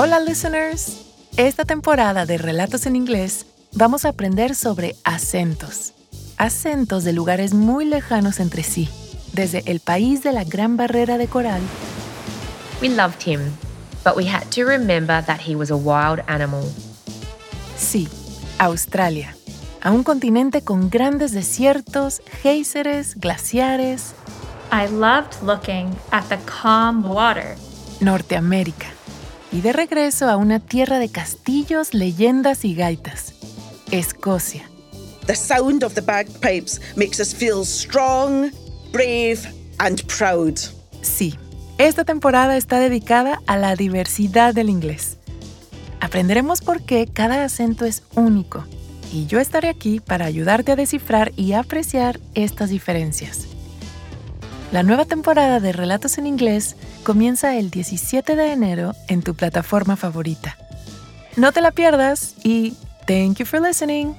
Hola listeners. Esta temporada de Relatos en Inglés vamos a aprender sobre acentos. Acentos de lugares muy lejanos entre sí, desde el país de la Gran Barrera de Coral. We loved him, but we had to remember that he was a wild animal. Sí, Australia, a un continente con grandes desiertos, géiseres, glaciares. I loved looking at the calm water. Norteamérica. Y de regreso a una tierra de castillos, leyendas y gaitas. Escocia. The sound of the bagpipes makes us feel strong, brave, and proud. Sí, esta temporada está dedicada a la diversidad del inglés. Aprenderemos por qué cada acento es único y yo estaré aquí para ayudarte a descifrar y apreciar estas diferencias. La nueva temporada de Relatos en Inglés comienza el 17 de enero en tu plataforma favorita. No te la pierdas y thank you for listening.